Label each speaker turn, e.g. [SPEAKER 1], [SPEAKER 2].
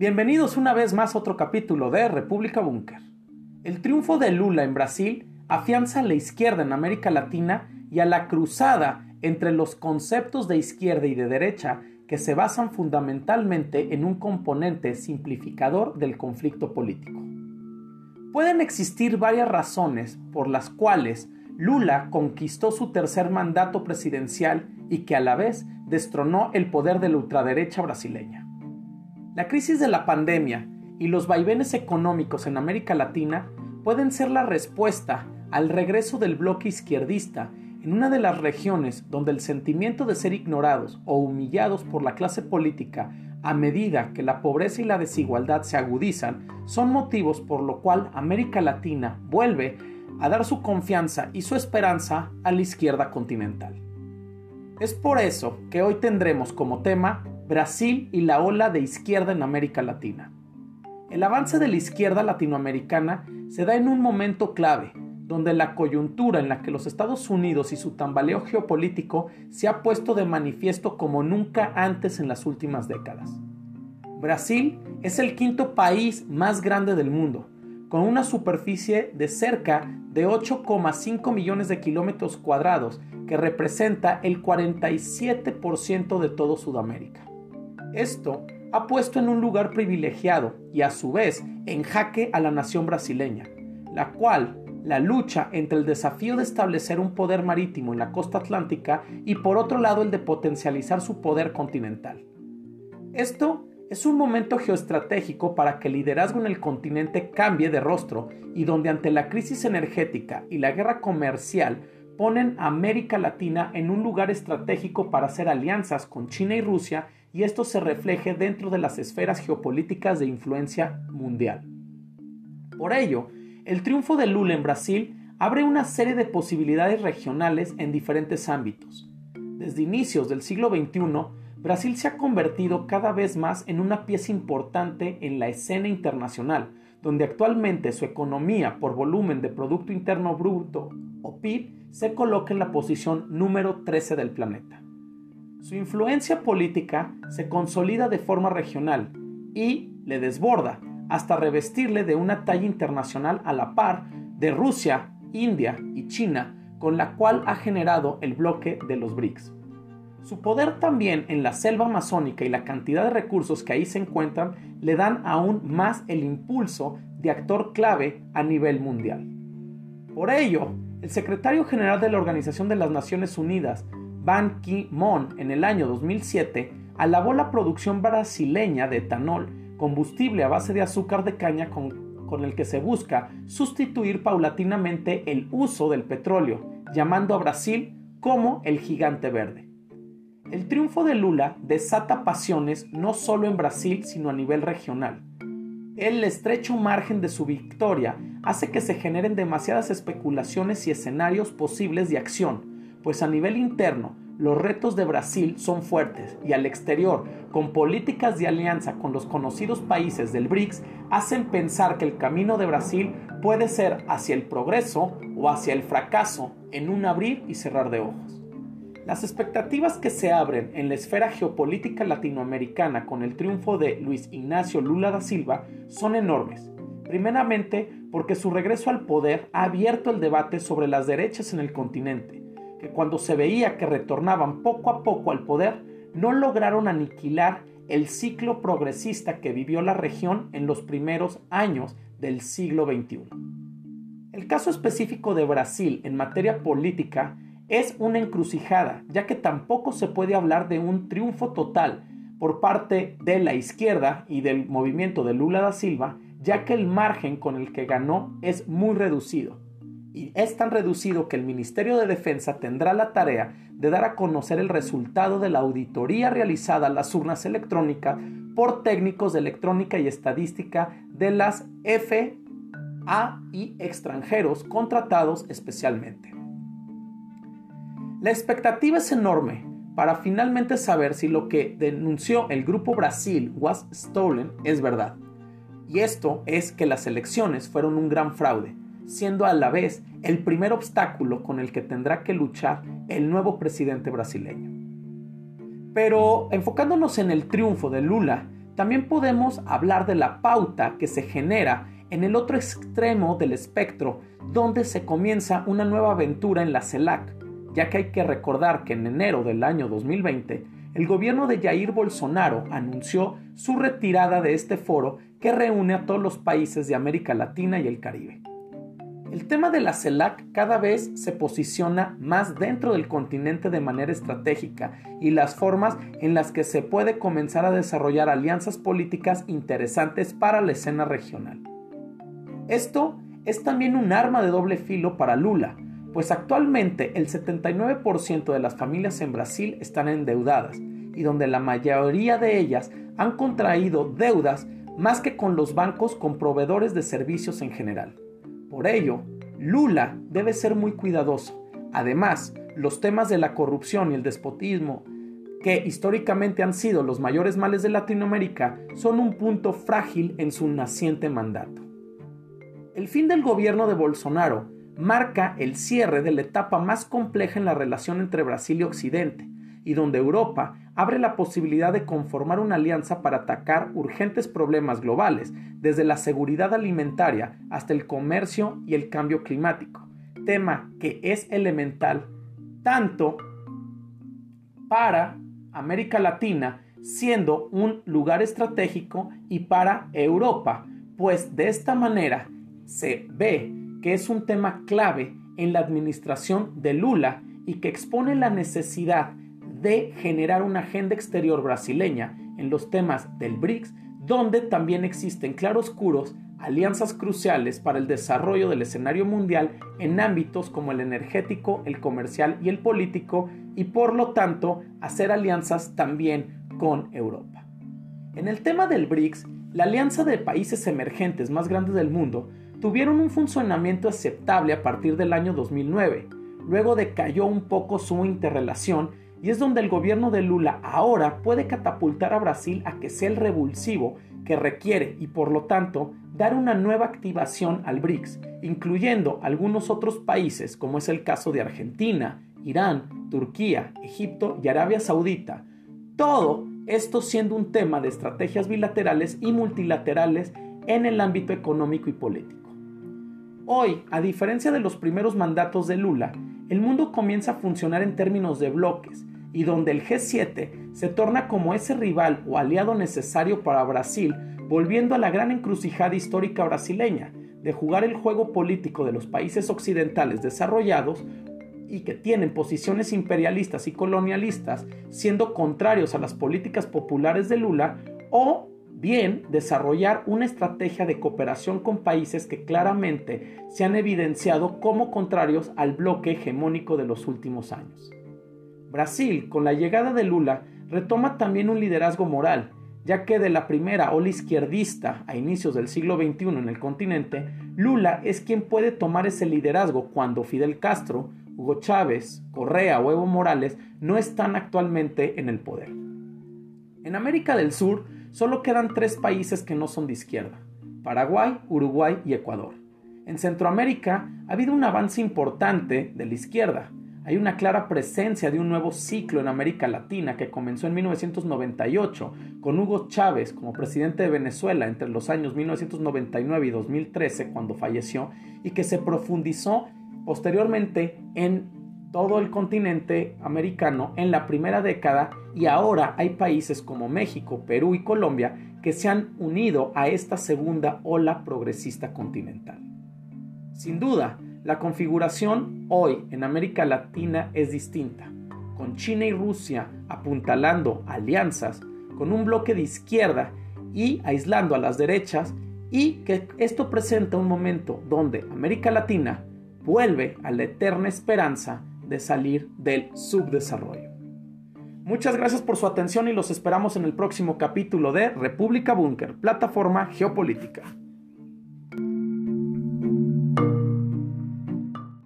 [SPEAKER 1] Bienvenidos una vez más a otro capítulo de República Búnker. El triunfo de Lula en Brasil afianza a la izquierda en América Latina y a la cruzada entre los conceptos de izquierda y de derecha que se basan fundamentalmente en un componente simplificador del conflicto político. Pueden existir varias razones por las cuales Lula conquistó su tercer mandato presidencial y que a la vez destronó el poder de la ultraderecha brasileña. La crisis de la pandemia y los vaivenes económicos en América Latina pueden ser la respuesta al regreso del bloque izquierdista en una de las regiones donde el sentimiento de ser ignorados o humillados por la clase política a medida que la pobreza y la desigualdad se agudizan son motivos por lo cual América Latina vuelve a dar su confianza y su esperanza a la izquierda continental. Es por eso que hoy tendremos como tema Brasil y la ola de izquierda en América Latina. El avance de la izquierda latinoamericana se da en un momento clave, donde la coyuntura en la que los Estados Unidos y su tambaleo geopolítico se ha puesto de manifiesto como nunca antes en las últimas décadas. Brasil es el quinto país más grande del mundo, con una superficie de cerca de 8,5 millones de kilómetros cuadrados, que representa el 47% de todo Sudamérica. Esto ha puesto en un lugar privilegiado y a su vez en jaque a la nación brasileña, la cual la lucha entre el desafío de establecer un poder marítimo en la costa atlántica y por otro lado el de potencializar su poder continental. Esto es un momento geoestratégico para que el liderazgo en el continente cambie de rostro y donde ante la crisis energética y la guerra comercial ponen a América Latina en un lugar estratégico para hacer alianzas con China y Rusia y esto se refleje dentro de las esferas geopolíticas de influencia mundial. Por ello, el triunfo de Lula en Brasil abre una serie de posibilidades regionales en diferentes ámbitos. Desde inicios del siglo XXI, Brasil se ha convertido cada vez más en una pieza importante en la escena internacional, donde actualmente su economía por volumen de Producto Interno Bruto o PIB se coloca en la posición número 13 del planeta. Su influencia política se consolida de forma regional y le desborda hasta revestirle de una talla internacional a la par de Rusia, India y China, con la cual ha generado el bloque de los BRICS. Su poder también en la selva amazónica y la cantidad de recursos que ahí se encuentran le dan aún más el impulso de actor clave a nivel mundial. Por ello, el secretario general de la Organización de las Naciones Unidas, Ban Ki-moon en el año 2007 alabó la producción brasileña de etanol, combustible a base de azúcar de caña con, con el que se busca sustituir paulatinamente el uso del petróleo, llamando a Brasil como el gigante verde. El triunfo de Lula desata pasiones no solo en Brasil, sino a nivel regional. El estrecho margen de su victoria hace que se generen demasiadas especulaciones y escenarios posibles de acción, pues a nivel interno los retos de Brasil son fuertes y al exterior, con políticas de alianza con los conocidos países del BRICS, hacen pensar que el camino de Brasil puede ser hacia el progreso o hacia el fracaso en un abrir y cerrar de ojos. Las expectativas que se abren en la esfera geopolítica latinoamericana con el triunfo de Luis Ignacio Lula da Silva son enormes. Primeramente porque su regreso al poder ha abierto el debate sobre las derechas en el continente que cuando se veía que retornaban poco a poco al poder, no lograron aniquilar el ciclo progresista que vivió la región en los primeros años del siglo XXI. El caso específico de Brasil en materia política es una encrucijada, ya que tampoco se puede hablar de un triunfo total por parte de la izquierda y del movimiento de Lula da Silva, ya que el margen con el que ganó es muy reducido y es tan reducido que el Ministerio de Defensa tendrá la tarea de dar a conocer el resultado de la auditoría realizada a las urnas electrónicas por técnicos de electrónica y estadística de las FA y extranjeros contratados especialmente. La expectativa es enorme para finalmente saber si lo que denunció el Grupo Brasil was stolen es verdad. Y esto es que las elecciones fueron un gran fraude siendo a la vez el primer obstáculo con el que tendrá que luchar el nuevo presidente brasileño. Pero enfocándonos en el triunfo de Lula, también podemos hablar de la pauta que se genera en el otro extremo del espectro, donde se comienza una nueva aventura en la CELAC, ya que hay que recordar que en enero del año 2020, el gobierno de Jair Bolsonaro anunció su retirada de este foro que reúne a todos los países de América Latina y el Caribe. El tema de la CELAC cada vez se posiciona más dentro del continente de manera estratégica y las formas en las que se puede comenzar a desarrollar alianzas políticas interesantes para la escena regional. Esto es también un arma de doble filo para Lula, pues actualmente el 79% de las familias en Brasil están endeudadas y donde la mayoría de ellas han contraído deudas más que con los bancos con proveedores de servicios en general. Por ello, Lula debe ser muy cuidadoso. Además, los temas de la corrupción y el despotismo, que históricamente han sido los mayores males de Latinoamérica, son un punto frágil en su naciente mandato. El fin del gobierno de Bolsonaro marca el cierre de la etapa más compleja en la relación entre Brasil y Occidente, y donde Europa abre la posibilidad de conformar una alianza para atacar urgentes problemas globales, desde la seguridad alimentaria hasta el comercio y el cambio climático, tema que es elemental tanto para América Latina, siendo un lugar estratégico, y para Europa, pues de esta manera se ve que es un tema clave en la administración de Lula y que expone la necesidad de generar una agenda exterior brasileña en los temas del BRICS, donde también existen claroscuros alianzas cruciales para el desarrollo del escenario mundial en ámbitos como el energético, el comercial y el político, y por lo tanto hacer alianzas también con Europa. En el tema del BRICS, la alianza de países emergentes más grandes del mundo tuvieron un funcionamiento aceptable a partir del año 2009. Luego decayó un poco su interrelación y es donde el gobierno de Lula ahora puede catapultar a Brasil a que sea el revulsivo que requiere y por lo tanto dar una nueva activación al BRICS, incluyendo algunos otros países como es el caso de Argentina, Irán, Turquía, Egipto y Arabia Saudita. Todo esto siendo un tema de estrategias bilaterales y multilaterales en el ámbito económico y político. Hoy, a diferencia de los primeros mandatos de Lula, el mundo comienza a funcionar en términos de bloques, y donde el G7 se torna como ese rival o aliado necesario para Brasil, volviendo a la gran encrucijada histórica brasileña, de jugar el juego político de los países occidentales desarrollados y que tienen posiciones imperialistas y colonialistas, siendo contrarios a las políticas populares de Lula, o bien desarrollar una estrategia de cooperación con países que claramente se han evidenciado como contrarios al bloque hegemónico de los últimos años. Brasil, con la llegada de Lula, retoma también un liderazgo moral, ya que de la primera ola izquierdista a inicios del siglo XXI en el continente, Lula es quien puede tomar ese liderazgo cuando Fidel Castro, Hugo Chávez, Correa o Evo Morales no están actualmente en el poder. En América del Sur solo quedan tres países que no son de izquierda, Paraguay, Uruguay y Ecuador. En Centroamérica ha habido un avance importante de la izquierda, hay una clara presencia de un nuevo ciclo en América Latina que comenzó en 1998 con Hugo Chávez como presidente de Venezuela entre los años 1999 y 2013 cuando falleció y que se profundizó posteriormente en todo el continente americano en la primera década y ahora hay países como México, Perú y Colombia que se han unido a esta segunda ola progresista continental. Sin duda, la configuración hoy en América Latina es distinta, con China y Rusia apuntalando alianzas con un bloque de izquierda y aislando a las derechas y que esto presenta un momento donde América Latina vuelve a la eterna esperanza de salir del subdesarrollo. Muchas gracias por su atención y los esperamos en el próximo capítulo de República Búnker, plataforma geopolítica.